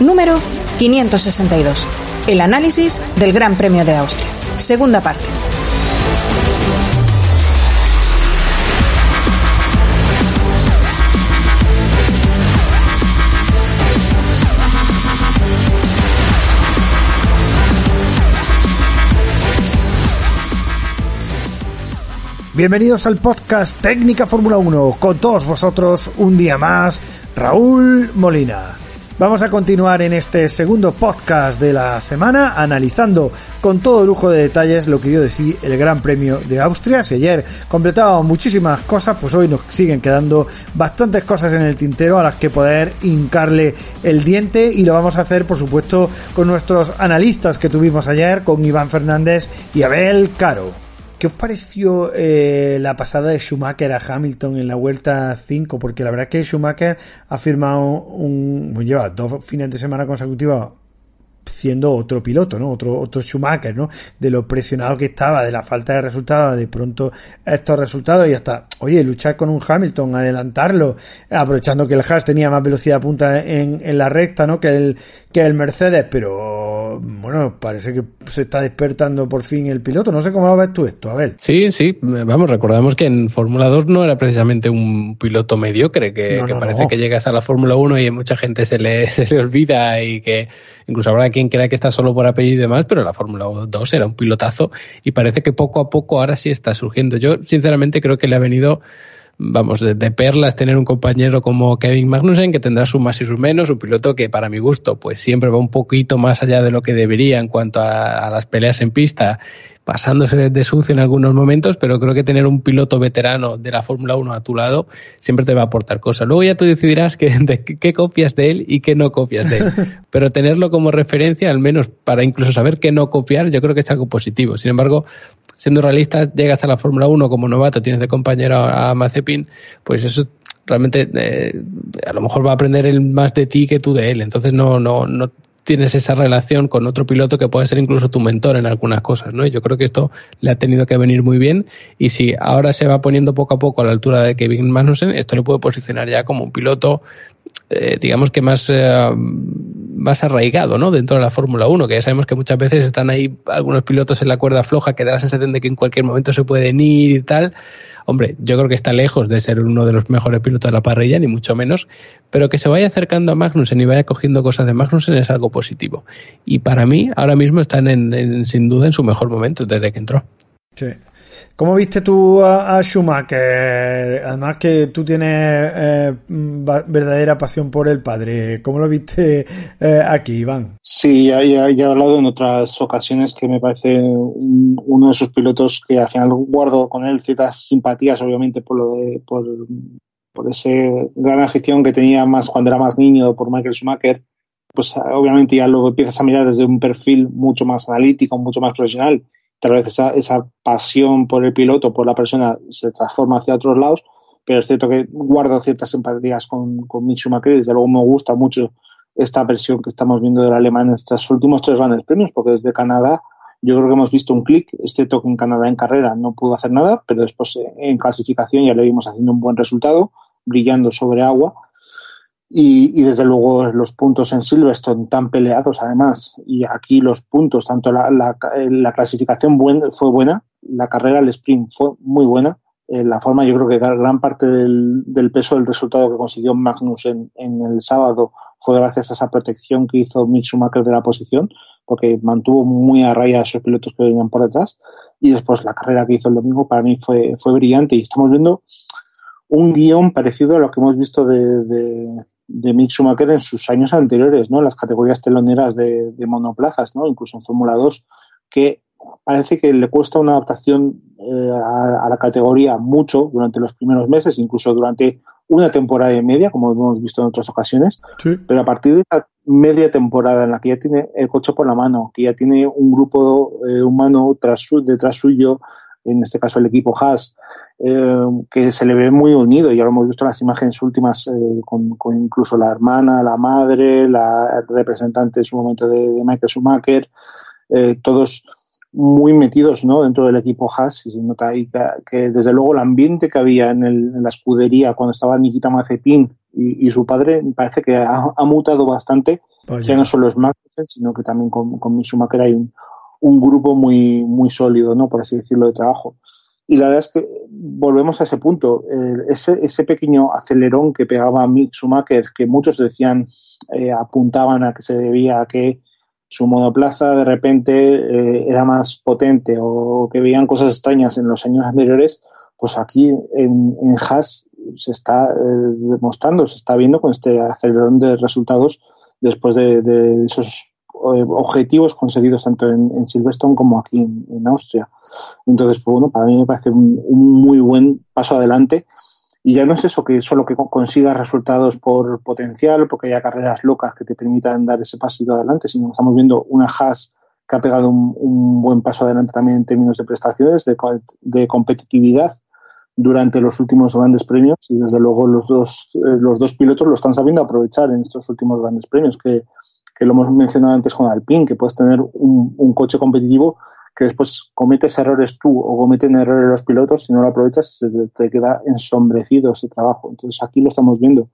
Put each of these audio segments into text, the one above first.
número 562. El análisis del Gran Premio de Austria. Segunda parte. Bienvenidos al podcast Técnica Fórmula 1, con todos vosotros un día más, Raúl Molina. Vamos a continuar en este segundo podcast de la semana analizando con todo lujo de detalles lo que yo decía el Gran Premio de Austria. Si ayer completábamos muchísimas cosas, pues hoy nos siguen quedando bastantes cosas en el tintero a las que poder hincarle el diente y lo vamos a hacer por supuesto con nuestros analistas que tuvimos ayer, con Iván Fernández y Abel Caro. ¿Qué os pareció eh, la pasada de Schumacher a Hamilton en la vuelta 5? Porque la verdad es que Schumacher ha firmado un. lleva dos fines de semana consecutivos siendo otro piloto, ¿no? Otro, otro Schumacher, ¿no? De lo presionado que estaba, de la falta de resultados, de pronto estos resultados y hasta, oye, luchar con un Hamilton, adelantarlo, aprovechando que el Haas tenía más velocidad punta en, en la recta, ¿no? Que el, que el Mercedes, pero bueno, parece que se está despertando por fin el piloto. No sé cómo lo ves tú esto, a ver. Sí, sí, vamos, recordamos que en Fórmula 2 no era precisamente un piloto mediocre, que, parece que llegas a la Fórmula 1 y mucha gente se le, se le olvida y que incluso habrá quien crea que está solo por apellido y demás, pero la Fórmula 2 era un pilotazo y parece que poco a poco ahora sí está surgiendo. Yo sinceramente creo que le ha venido vamos, de, perlas tener un compañero como Kevin Magnussen, que tendrá sus más y sus menos, un piloto que para mi gusto, pues siempre va un poquito más allá de lo que debería en cuanto a las peleas en pista pasándose de sucio en algunos momentos, pero creo que tener un piloto veterano de la Fórmula 1 a tu lado siempre te va a aportar cosas. Luego ya tú decidirás qué, qué copias de él y qué no copias de él. Pero tenerlo como referencia, al menos para incluso saber qué no copiar, yo creo que es algo positivo. Sin embargo, siendo realista, llegas a la Fórmula 1 como novato, tienes de compañero a Mazepin, pues eso realmente eh, a lo mejor va a aprender el más de ti que tú de él. Entonces no, no, no tienes esa relación con otro piloto que puede ser incluso tu mentor en algunas cosas, ¿no? Y yo creo que esto le ha tenido que venir muy bien y si ahora se va poniendo poco a poco a la altura de Kevin Magnussen, esto le puede posicionar ya como un piloto, eh, digamos que más, eh, más arraigado, ¿no? Dentro de la Fórmula 1, que ya sabemos que muchas veces están ahí algunos pilotos en la cuerda floja que da la sensación de que en cualquier momento se pueden ir y tal hombre, yo creo que está lejos de ser uno de los mejores pilotos de la parrilla, ni mucho menos, pero que se vaya acercando a Magnussen y vaya cogiendo cosas de Magnussen es algo positivo. Y para mí, ahora mismo están en, sin duda en su mejor momento desde que entró. Sí. ¿Cómo viste tú a, Schumacher? Además que tú tienes eh, verdadera pasión por el padre. ¿Cómo lo viste eh, aquí, Iván? Sí, ya, he hablado en otras ocasiones que me parece uno de esos pilotos que al final guardo con él ciertas simpatías, obviamente, por lo de, por, ese gran gestión que tenía más cuando era más niño por Michael Schumacher. Pues obviamente ya lo empiezas a mirar desde un perfil mucho más analítico, mucho más profesional tal vez esa, esa pasión por el piloto, por la persona, se transforma hacia otros lados, pero es cierto que guardo ciertas simpatías con, con Mick Schumacher y desde luego me gusta mucho esta versión que estamos viendo del alemán en estos últimos tres grandes premios, porque desde Canadá yo creo que hemos visto un clic, este toque en Canadá en carrera no pudo hacer nada, pero después en clasificación ya le vimos haciendo un buen resultado, brillando sobre agua y, desde luego los puntos en Silverstone tan peleados además y aquí los puntos tanto la, la, clasificación fue buena la carrera el sprint fue muy buena eh, la forma yo creo que gran parte del, del, peso del resultado que consiguió Magnus en, en, el sábado fue gracias a esa protección que hizo Mick Schumacher de la posición porque mantuvo muy a raya a esos pilotos que venían por detrás. Y después la carrera que hizo el domingo para mí fue, fue brillante. Y estamos viendo un guion parecido a lo que hemos visto de, de Mick Schumacher en sus años anteriores, ¿no? Las categorías teloneras de, monoplazas, ¿no? Incluso en Fórmula 2, que parece que le cuesta una adaptación eh, a, la categoría mucho durante los primeros meses, incluso durante una temporada y media, como hemos visto en otras ocasiones. Pero a partir de media temporada en la que ya tiene el coche por la mano, que ya tiene un grupo eh, humano tras detrás suyo, en este caso el equipo Haas, eh, que se le ve muy unido, ya lo hemos visto en las imágenes últimas, eh, con, incluso la hermana, la madre, la representante en su momento de, Michael Schumacher, todos muy metidos ¿no? dentro del equipo Haas. Y se nota ahí que, desde luego el ambiente que había en, el, en la escudería cuando estaba Nikita Mazepin y, su padre me parece que ha, mutado bastante, ya. no solo es Magnussen, sino que también con, con Schumacher hay un, un, grupo muy, muy sólido, ¿no? por así decirlo, de trabajo. Y la verdad es que volvemos a ese punto, ese, ese pequeño acelerón que pegaba Mick Schumacher, que muchos decían, eh, apuntaban a que se debía a que su monoplaza de repente eh, era más potente o que veían cosas extrañas en los años anteriores, pues aquí en, Haas se está eh, demostrando, se está viendo con este acelerón de resultados después de, esos eh, objetivos conseguidos tanto en, Silverstone como aquí en, Austria. Entonces, pues bueno, para mí me parece un, muy buen paso adelante. Y ya no es eso que solo que consigas resultados por potencial, porque haya carreras locas que te permitan dar ese pasito adelante, sino que estamos viendo una Haas que ha pegado un, buen paso adelante también en términos de prestaciones, de, de competitividad durante los últimos grandes premios y desde luego los dos, eh, los dos pilotos lo están sabiendo aprovechar en estos últimos grandes premios, que, que lo hemos mencionado antes con Alpine, que puedes tener un, coche competitivo que después cometes errores tú o cometen errores los pilotos, si no lo aprovechas te, queda ensombrecido ese trabajo. Entonces aquí lo estamos viendo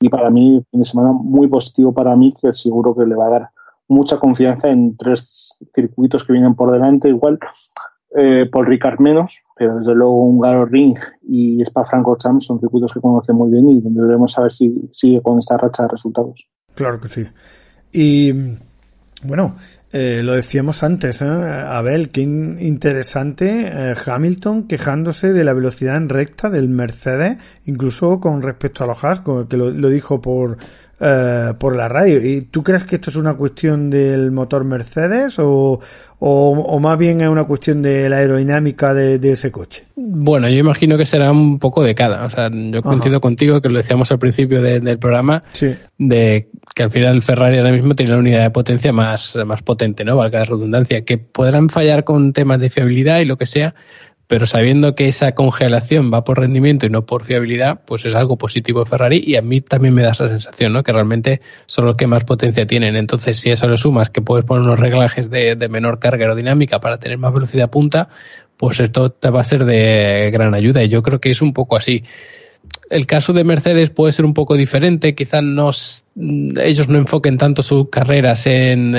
y para mí, fin de semana muy positivo para mí, que seguro que le va a dar mucha confianza en tres circuitos que vienen por delante. Igual eh, Paul Ricard menos, pero desde luego un Garo Ring y Spa Francorchamps son circuitos que conoce muy bien y donde debemos saber si sigue con esta racha de resultados. Claro que sí. Y bueno, eh, lo decíamos antes, ¿eh? Abel, qué interesante eh, Hamilton quejándose de la velocidad en recta del Mercedes, incluso con respecto a los Haas, que lo, lo dijo por eh, por la radio. ¿Y tú crees que esto es una cuestión del motor Mercedes o, o, más bien es una cuestión de la aerodinámica de, ese coche? Bueno, yo imagino que será un poco de cada. O sea, yo coincido contigo, que lo decíamos al principio del programa, de que al final Ferrari ahora mismo tiene la unidad de potencia más, más potente, ¿no? Valga la redundancia, que podrán fallar con temas de fiabilidad y lo que sea, pero sabiendo que esa congelación va por rendimiento y no por fiabilidad, pues es algo positivo Ferrari y a mí también me da esa sensación, ¿no? Que realmente son los que más potencia tienen. Entonces, si eso le sumas que puedes poner unos reglajes de, de menor carga aerodinámica para tener más velocidad punta, pues esto te va a ser de gran ayuda y yo creo que es un poco así el caso de Mercedes puede ser un poco diferente, quizás no, ellos no enfoquen tanto sus carreras en,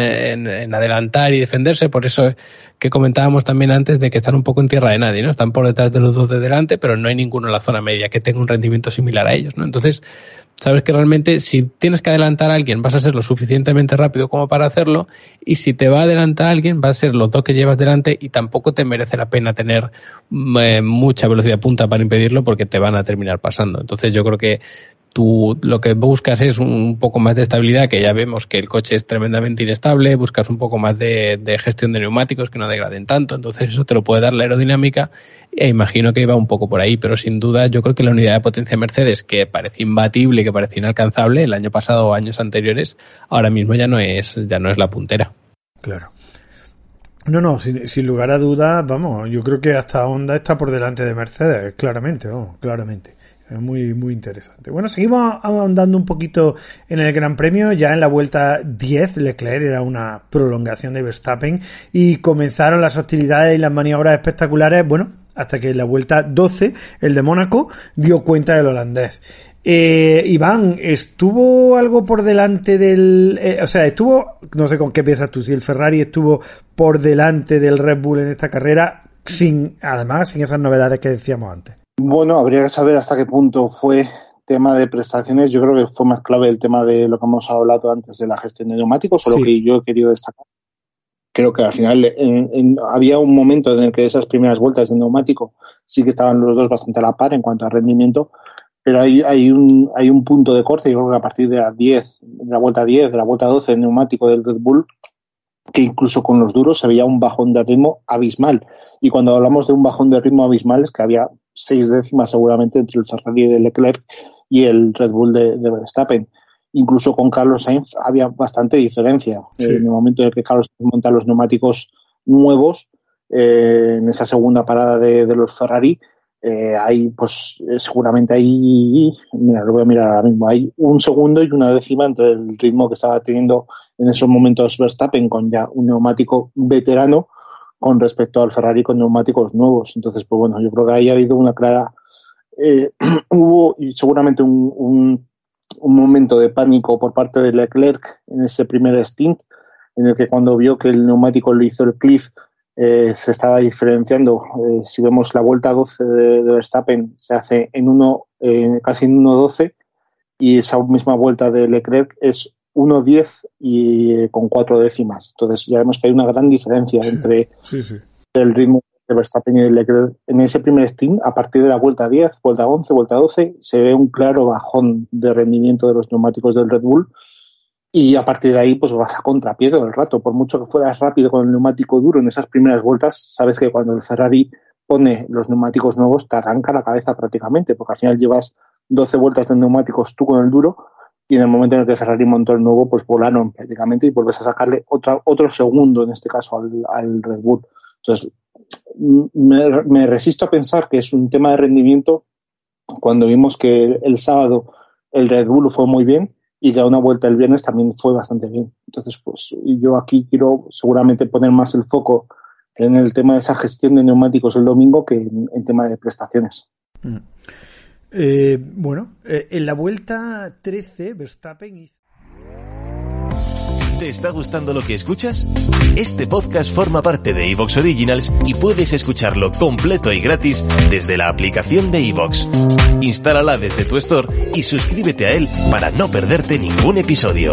adelantar y defenderse, por eso que comentábamos también antes de que están un poco en tierra de nadie, ¿no? Están por detrás de los dos de delante, pero no hay ninguno en la zona media que tenga un rendimiento similar a ellos, ¿no? Entonces, sabes que realmente si tienes que adelantar a alguien vas a ser lo suficientemente rápido como para hacerlo y si te va a adelantar a alguien va a ser los dos que llevas delante y tampoco te merece la pena tener eh, mucha velocidad punta para impedirlo porque te van a terminar pasando. Entonces yo creo que tú lo que buscas es un poco más de estabilidad, que ya vemos que el coche es tremendamente inestable, buscas un poco más de, gestión de neumáticos que no degraden tanto, entonces eso te lo puede dar la aerodinámica e imagino que iba un poco por ahí, pero sin duda yo creo que la unidad de potencia Mercedes, que parecía imbatible, que parecía inalcanzable el año pasado o años anteriores, ahora mismo ya no es, ya no es la puntera. Claro. No, no, sin, lugar a dudas, vamos, yo creo que hasta Honda está por delante de Mercedes, claramente, vamos, claramente. Es muy, muy interesante. Bueno, seguimos andando un poquito en el Gran Premio. Ya en la vuelta 10, Leclerc era una prolongación de Verstappen y comenzaron las hostilidades y las maniobras espectaculares. Bueno, hasta que en la vuelta 12, el de Mónaco dio cuenta del holandés. Eh, Iván, ¿estuvo algo por delante del... Eh, o sea, estuvo, no sé con qué piensas tú, si el Ferrari estuvo por delante del Red Bull en esta carrera, sin, además, sin esas novedades que decíamos antes. Bueno, habría que saber hasta qué punto fue tema de prestaciones. Yo creo que fue más clave el tema de lo que hemos hablado antes de la gestión de neumáticos, o lo que yo he querido destacar. Creo que al final había un momento en el que esas primeras vueltas de neumático sí que estaban los dos bastante a la par en cuanto a rendimiento, pero hay, hay, un, hay un punto de corte, yo creo que a partir de la 10, de la vuelta 10, de la vuelta 12 del neumático del Red Bull, que incluso con los duros se veía un bajón de ritmo abismal. Y cuando hablamos de un bajón de ritmo abismal es que había seis décimas seguramente entre el Ferrari de Leclerc y el Red Bull de, Verstappen. incluso con Carlos Sainz había bastante diferencia. En el momento en el que Carlos monta los neumáticos nuevos, eh, en esa segunda parada de, los Ferrari, eh, hay, pues, eh, seguramente hay, mira, lo voy a mirar ahora mismo, hay un segundo y una décima entre el ritmo que estaba teniendo en esos momentos Verstappen con ya un neumático veterano con respecto al Ferrari con neumáticos nuevos. Entonces, pues bueno, yo creo que ahí ha habido una clara, eh, hubo seguramente un, un, momento de pánico por parte de Leclerc en ese primer stint, en el que cuando vio que el neumático lo hizo el Cliff, eh, se estaba diferenciando. Eh, si vemos la vuelta 12 de, Verstappen, se hace en uno, eh, casi en 1.12 y esa misma vuelta de Leclerc es 1.10 y eh, con cuatro décimas. Entonces ya vemos que hay una gran diferencia entre el ritmo de Verstappen y de Leclerc. En ese primer stint, a partir de la vuelta 10, vuelta 11, vuelta 12, se ve un claro bajón de rendimiento de los neumáticos del Red Bull y a partir de ahí pues vas a contrapié todo el rato. Por mucho que fueras rápido con el neumático duro en esas primeras vueltas, sabes que cuando el Ferrari pone los neumáticos nuevos te arranca la cabeza prácticamente, porque al final llevas 12 vueltas de neumáticos tú con el duro y en el momento en el que Ferrari montó el nuevo, pues volaron prácticamente y vuelves a sacarle otra, otro segundo, en este caso, al, Red Bull. Entonces, me, me, resisto a pensar que es un tema de rendimiento cuando vimos que el sábado el Red Bull fue muy bien y da una vuelta el viernes también fue bastante bien. Entonces, pues yo aquí quiero seguramente poner más el foco en el tema de esa gestión de neumáticos el domingo que en, tema de prestaciones. Mm. Eh, bueno, eh, en la vuelta 13, Verstappen. ¿Te está gustando lo que escuchas? Este podcast forma parte de Evox Originals y puedes escucharlo completo y gratis desde la aplicación de Evox. Instálala desde tu store y suscríbete a él para no perderte ningún episodio.